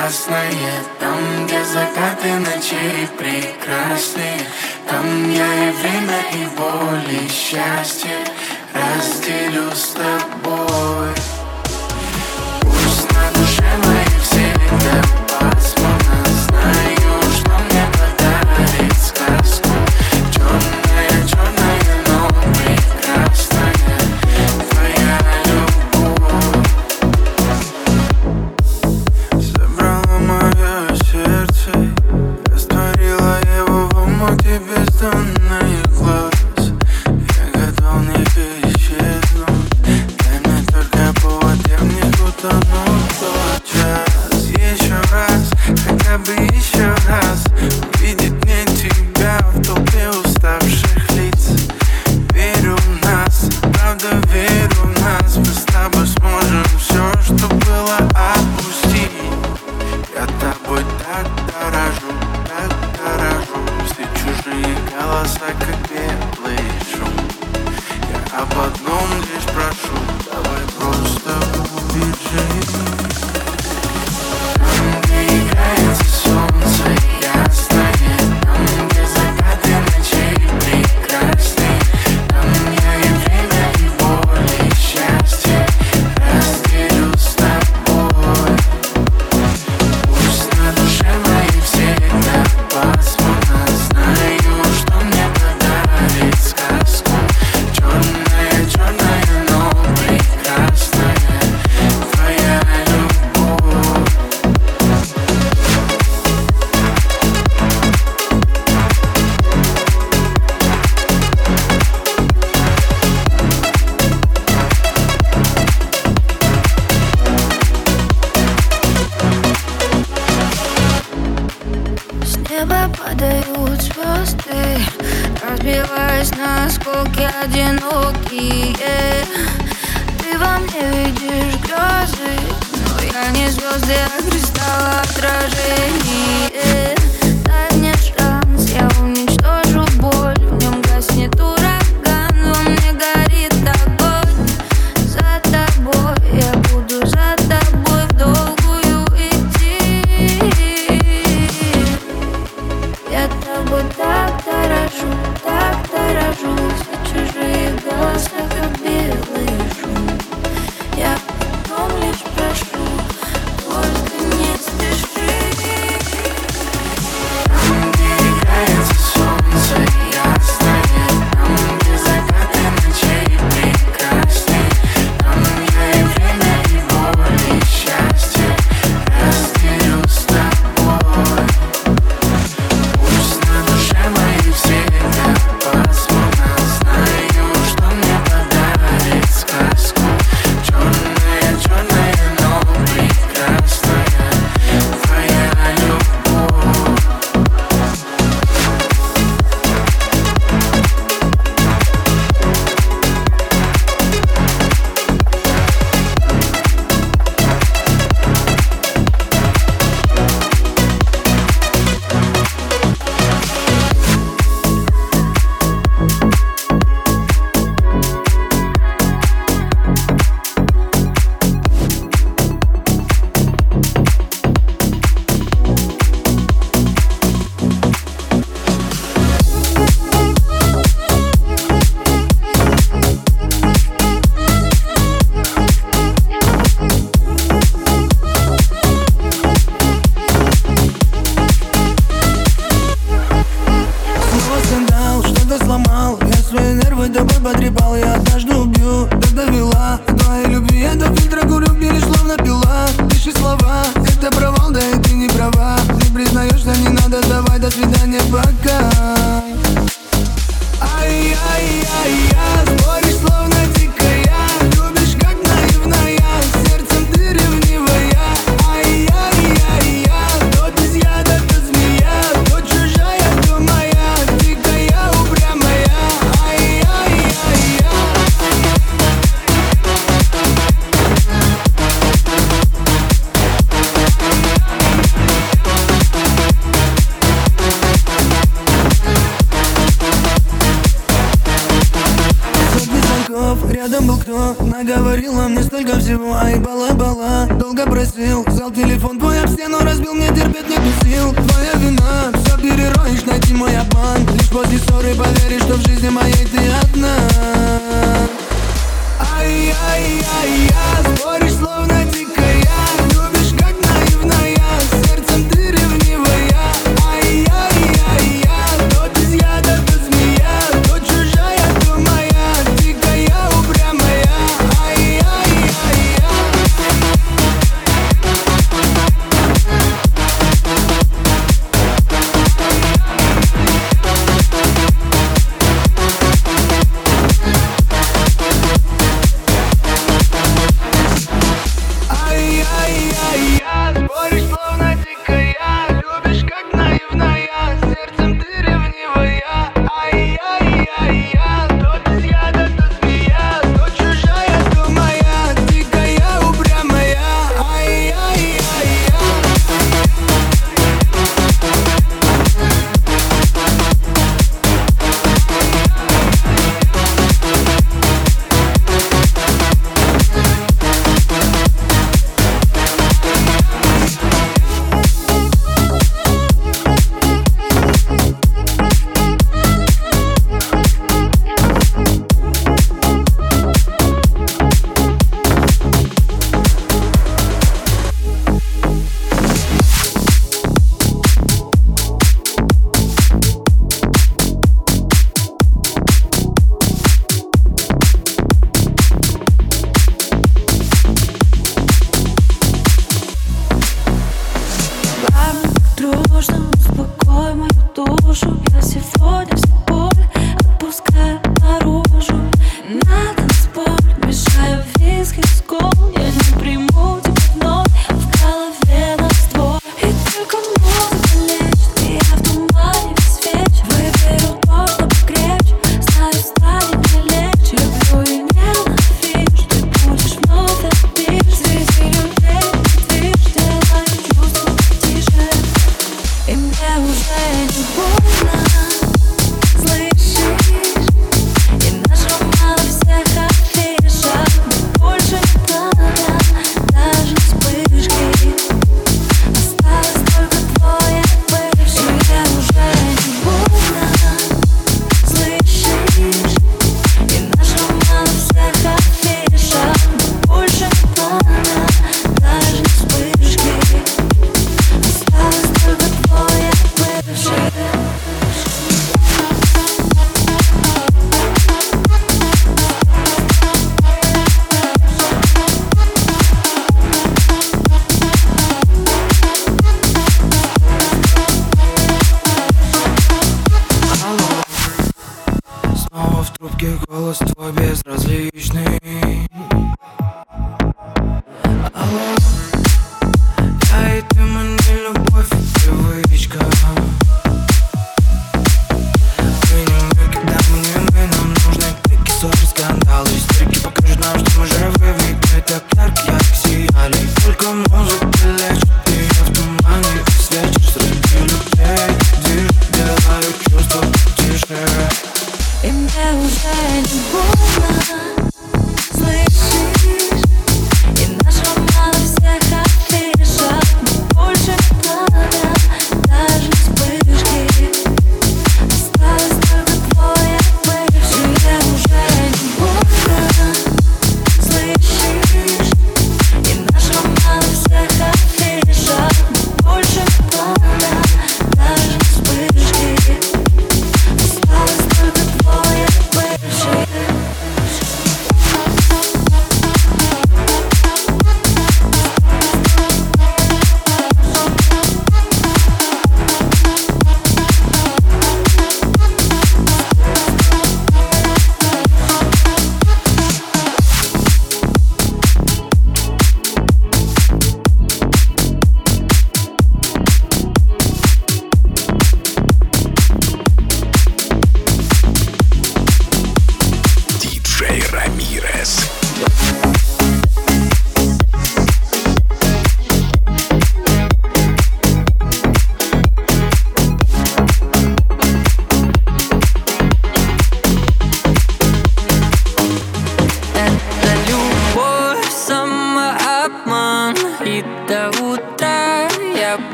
красное Там, где закаты ночей прекрасные Там я и время, и боль, и счастье. Разделю с тобой.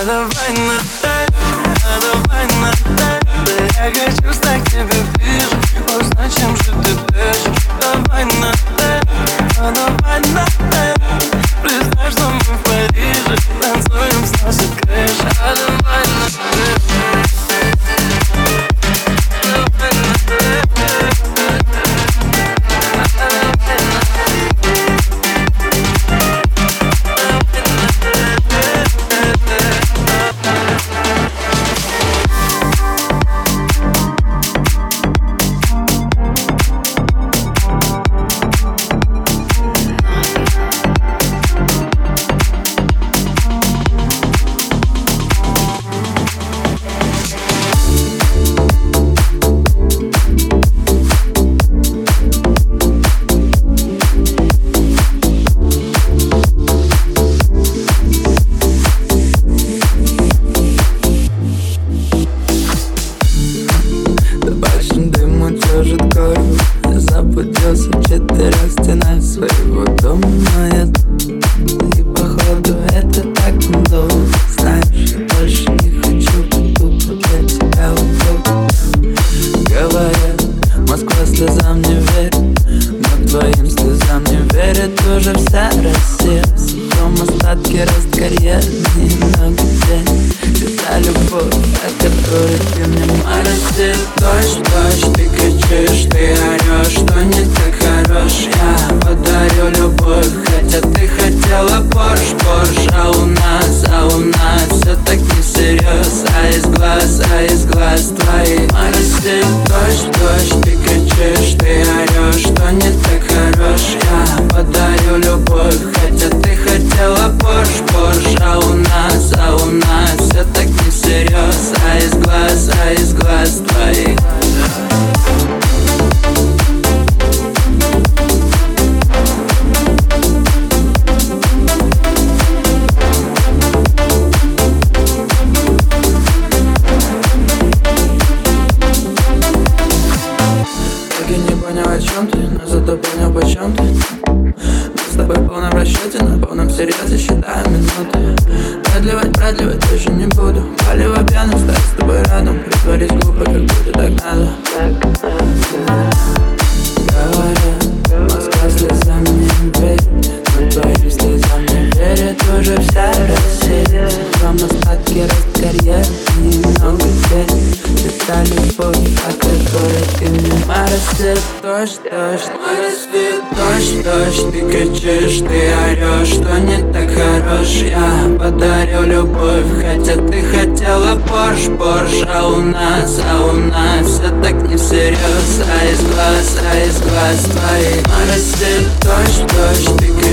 А давай на «ты», а давай на «ты» Да я хочу стать тебе ближе Узнать, чем же ты дышишь? Давай на «ты», а давай на «ты» Признай, что мы в Париже. Танцуем с нашей крыши. А давай на «ты» из твоей Моросит дождь, дождь Ты кричишь, ты орешь, что не так хорош. Я подарю любовь, хотя ты хотела Порш, Порш А у нас, а у нас все так не всерьез. А из глаз, а из глаз твоих. подарю любовь Хотя ты хотела Порш, Порш А у нас, а у нас все так не всерьез А из глаз, а из глаз твоих Моросит дождь, дождь, ты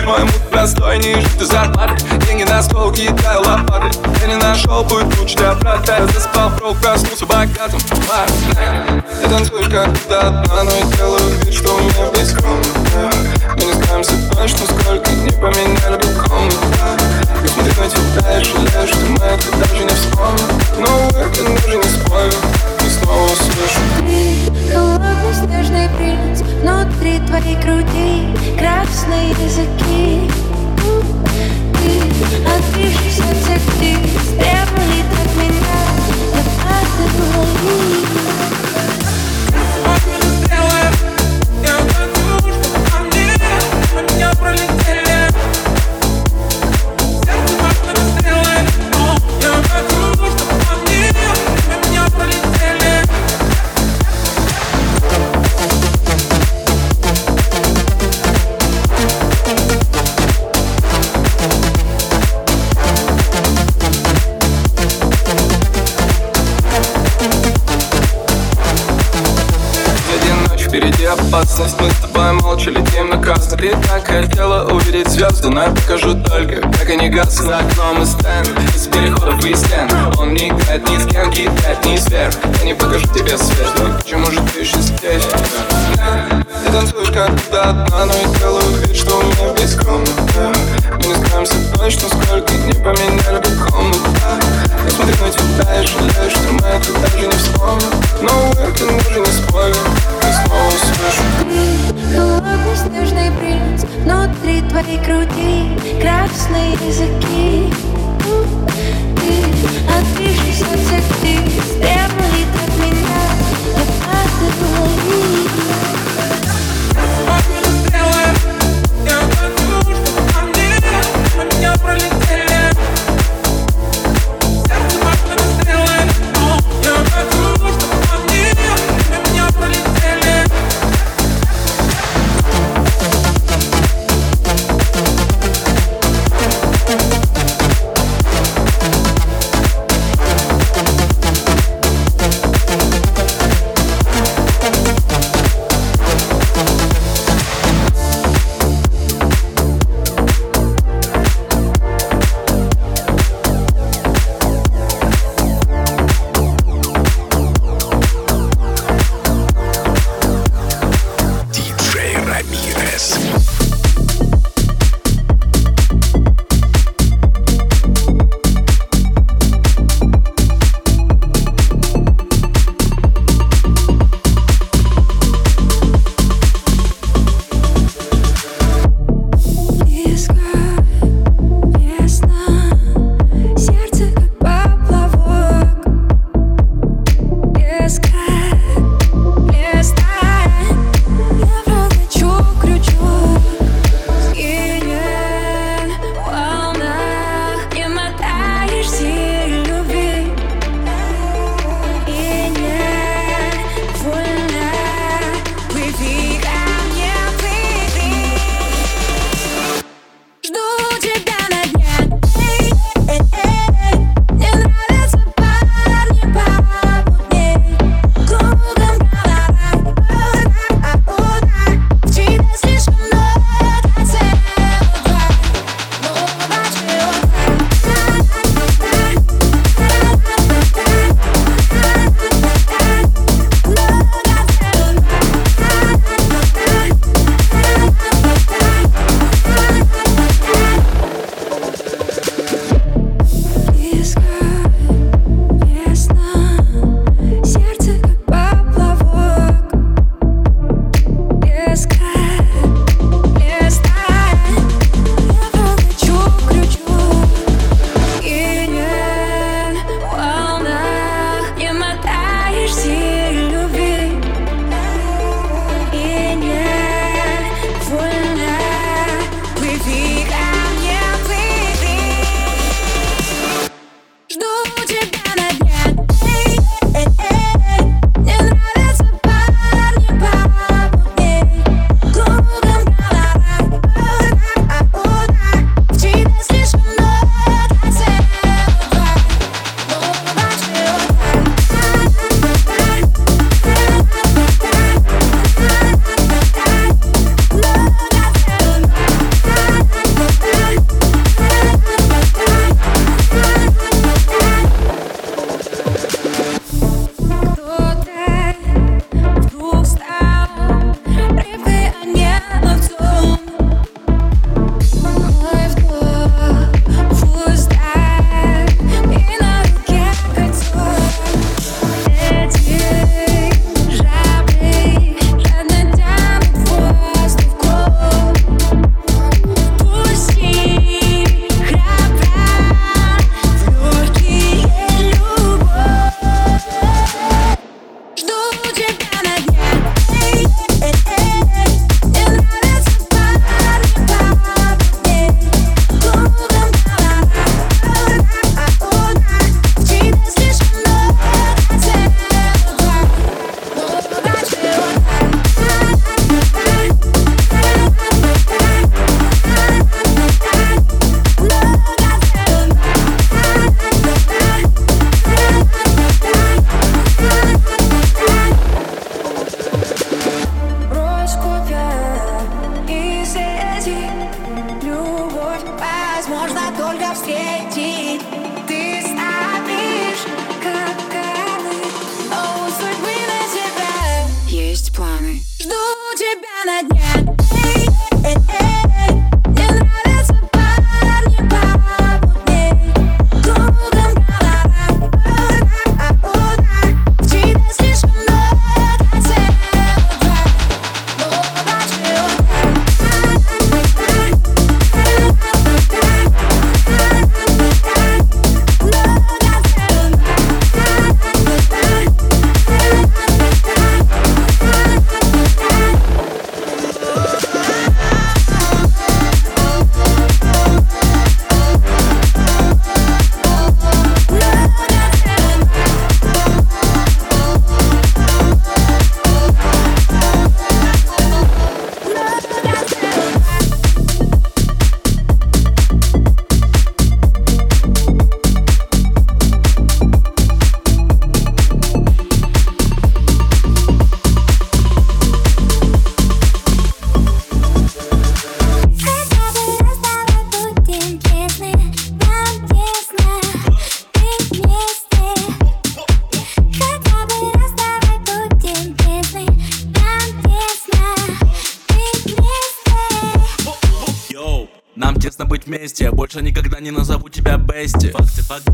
Мой мут простой Не жду зарплаты Деньги на стол, кидаю лопаты. Я не нашел путь лучше для брата. Я заспал, прок, проснулся богатым Я танцую как то одна Но и делаю вид, что у меня весь комната Мы не знаемся точно, сколько не поменяли бы комнату. Посмотри на тебя и жалею, что мы это даже не вспомним. Но это даже не спорю И снова услышу. Ты холодный снежный принц Внутри твоей груди Красные языки. Ты отбившись от птиц Требовали от меня Я падаю опасность Мы с тобой молча летим на красный Ты так хотела увидеть звезды Но я покажу только, как они гаснут. За окном и стенд, из переходов и стен. Он не играет ни с кем, кидает ни сверх. Я не покажу тебе свет. Но почему же ты еще здесь? Ты танцуешь то одна Но я делаю вид, что у меня весь комната Мы не знаемся точно, сколько не поменяли бы комнату Я смотрю на тебя и жалею, что мы это даже не вспомним. Но это даже твоей груди Красные языки. Ты отбившись от всех птиц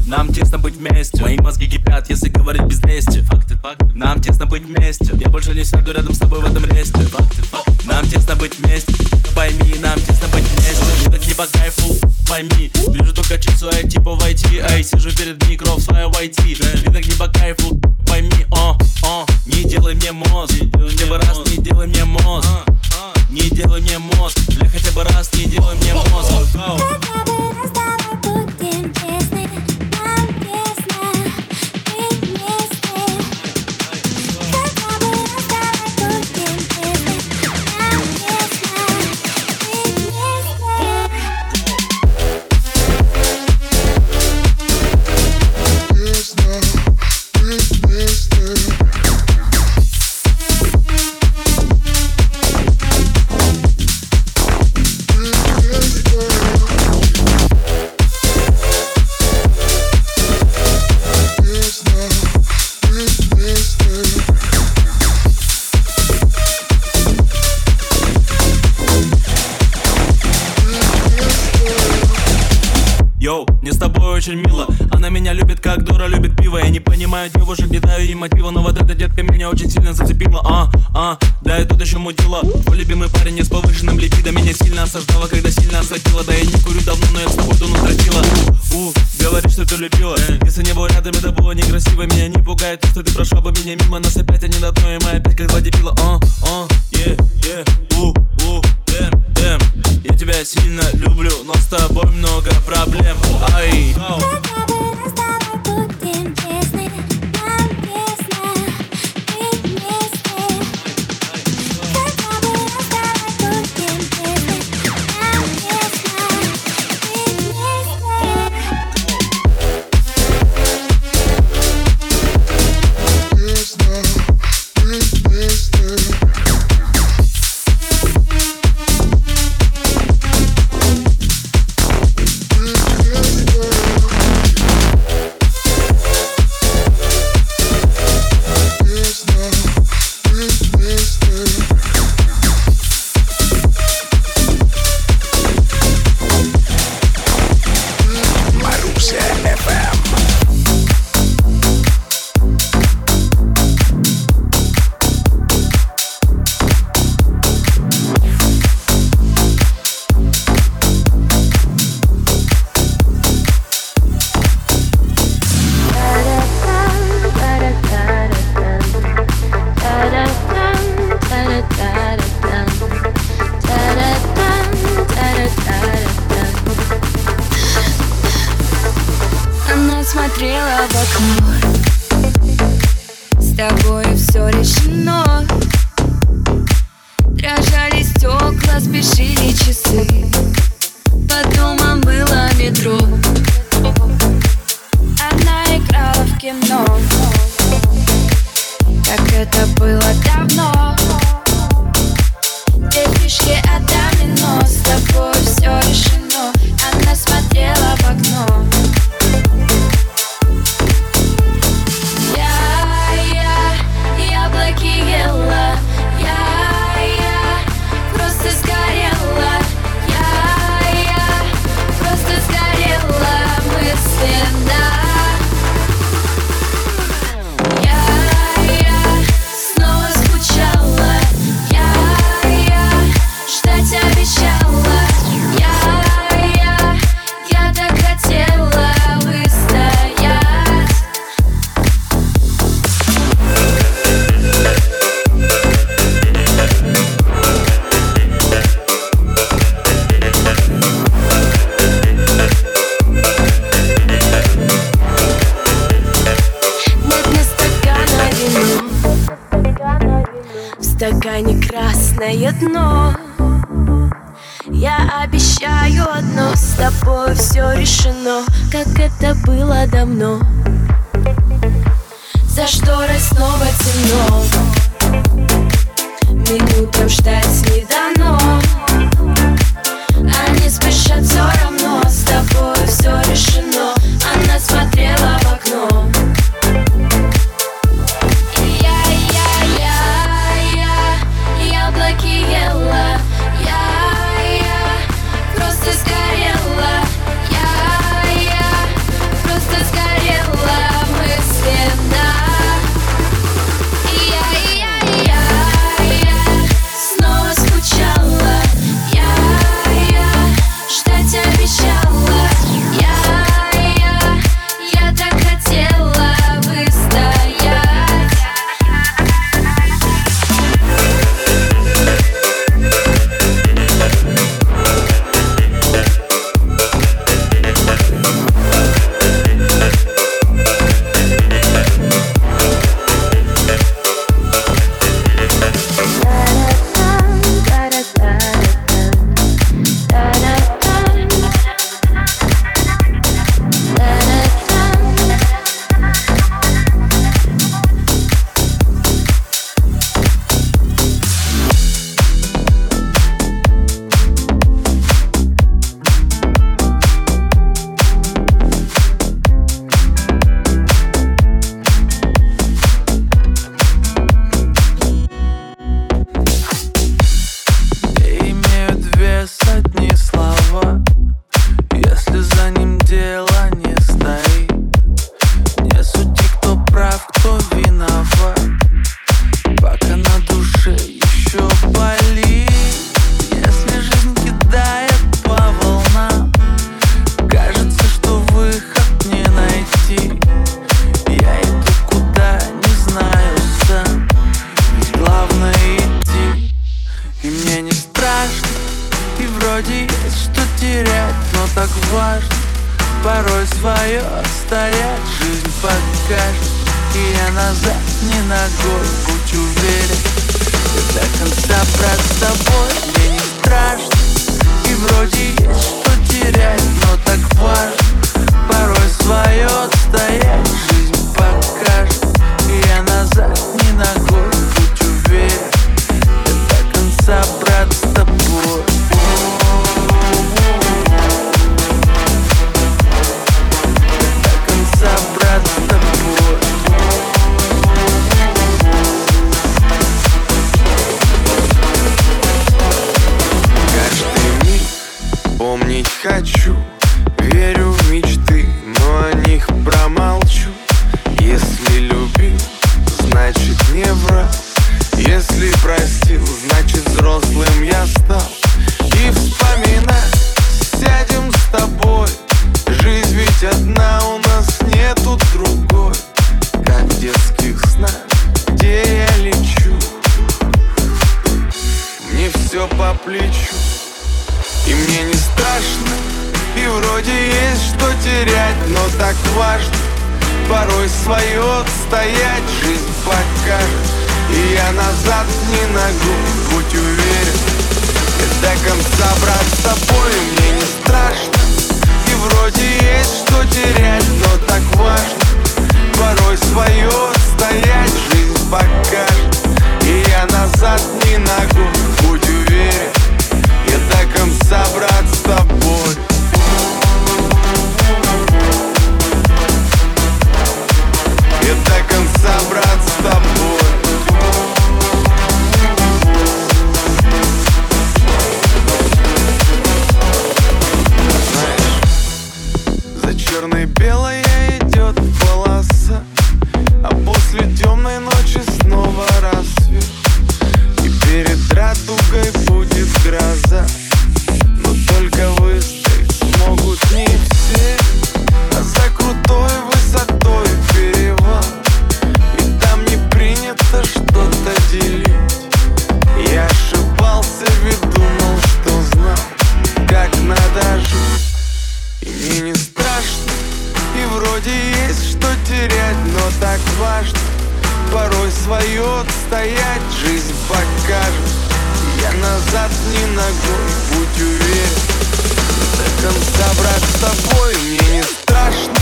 Нам тесно быть вместе. Мои мозги кипят, если говорить без лести. Факты, факты. Нам тесно быть вместе. Я больше не сяду рядом с тобой в этом ресте Факты, факты. Нам тесно быть вместе. Пойми, нам тесно быть вместе. Мне так не по кайфу, пойми. Вижу только часу, я типа в IT Эй, сижу перед микро в своем IT Мне так не по кайфу, пойми, о, о Не делай мне мозг. Хотя бы раз не делай мне мозг. Не делай мне мозг. Бля, хотя бы раз не делай мне мозг дура любит пиво Я не понимаю девушек, не даю им мотива Но вот эта детка меня очень сильно зацепила. А, а, да и тут еще мутила Твой любимый парень не с повышенным липидом Меня сильно осаждала, когда сильно осадила Да я не курю давно, но я с тобой тону тратила У, говоришь, что ты любила. Если не был рядом, это было некрасиво. Меня не пугает то, что ты прошла бы меня мимо Нас опять они на дно, и мы опять как два дебила А, а, е, е, у, у, дэм, дэм Я тебя сильно люблю, но с тобой много проблем. Ай, от got you. важно Порой свое отстоять жизнь покажет. Я назад не ногой, будь уверен. До конца брат с тобой мне не страшно.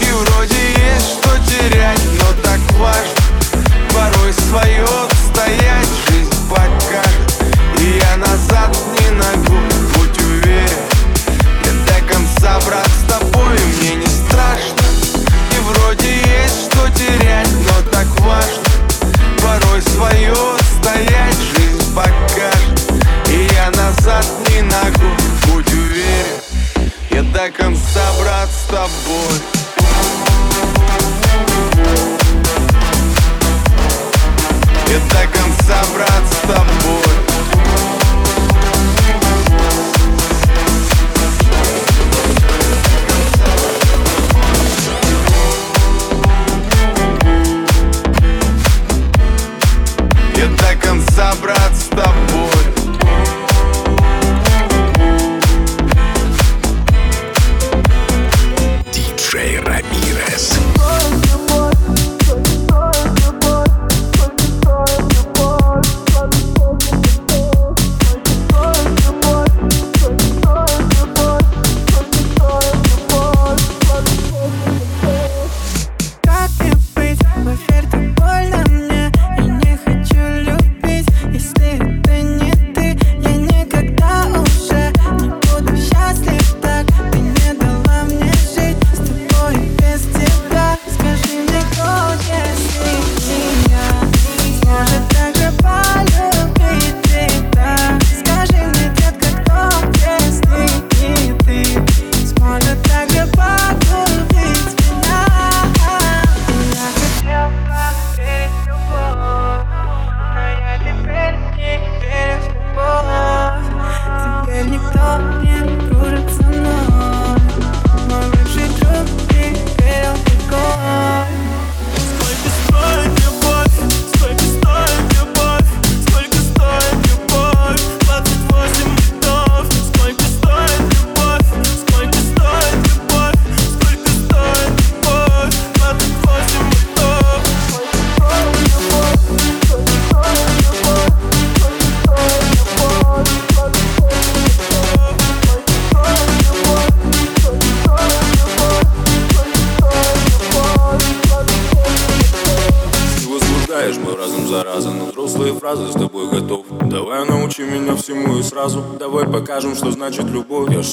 И вроде есть что терять, но так важно. Порой свое отстоять жизнь покажет. И я назад не ногой, будь уверен. Я до конца брат свою стоять жизнь покажет. И я назад не ногу, будь уверен Я до конца, брат, с тобой. Я до конца, брат, с тобой.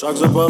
Shacks up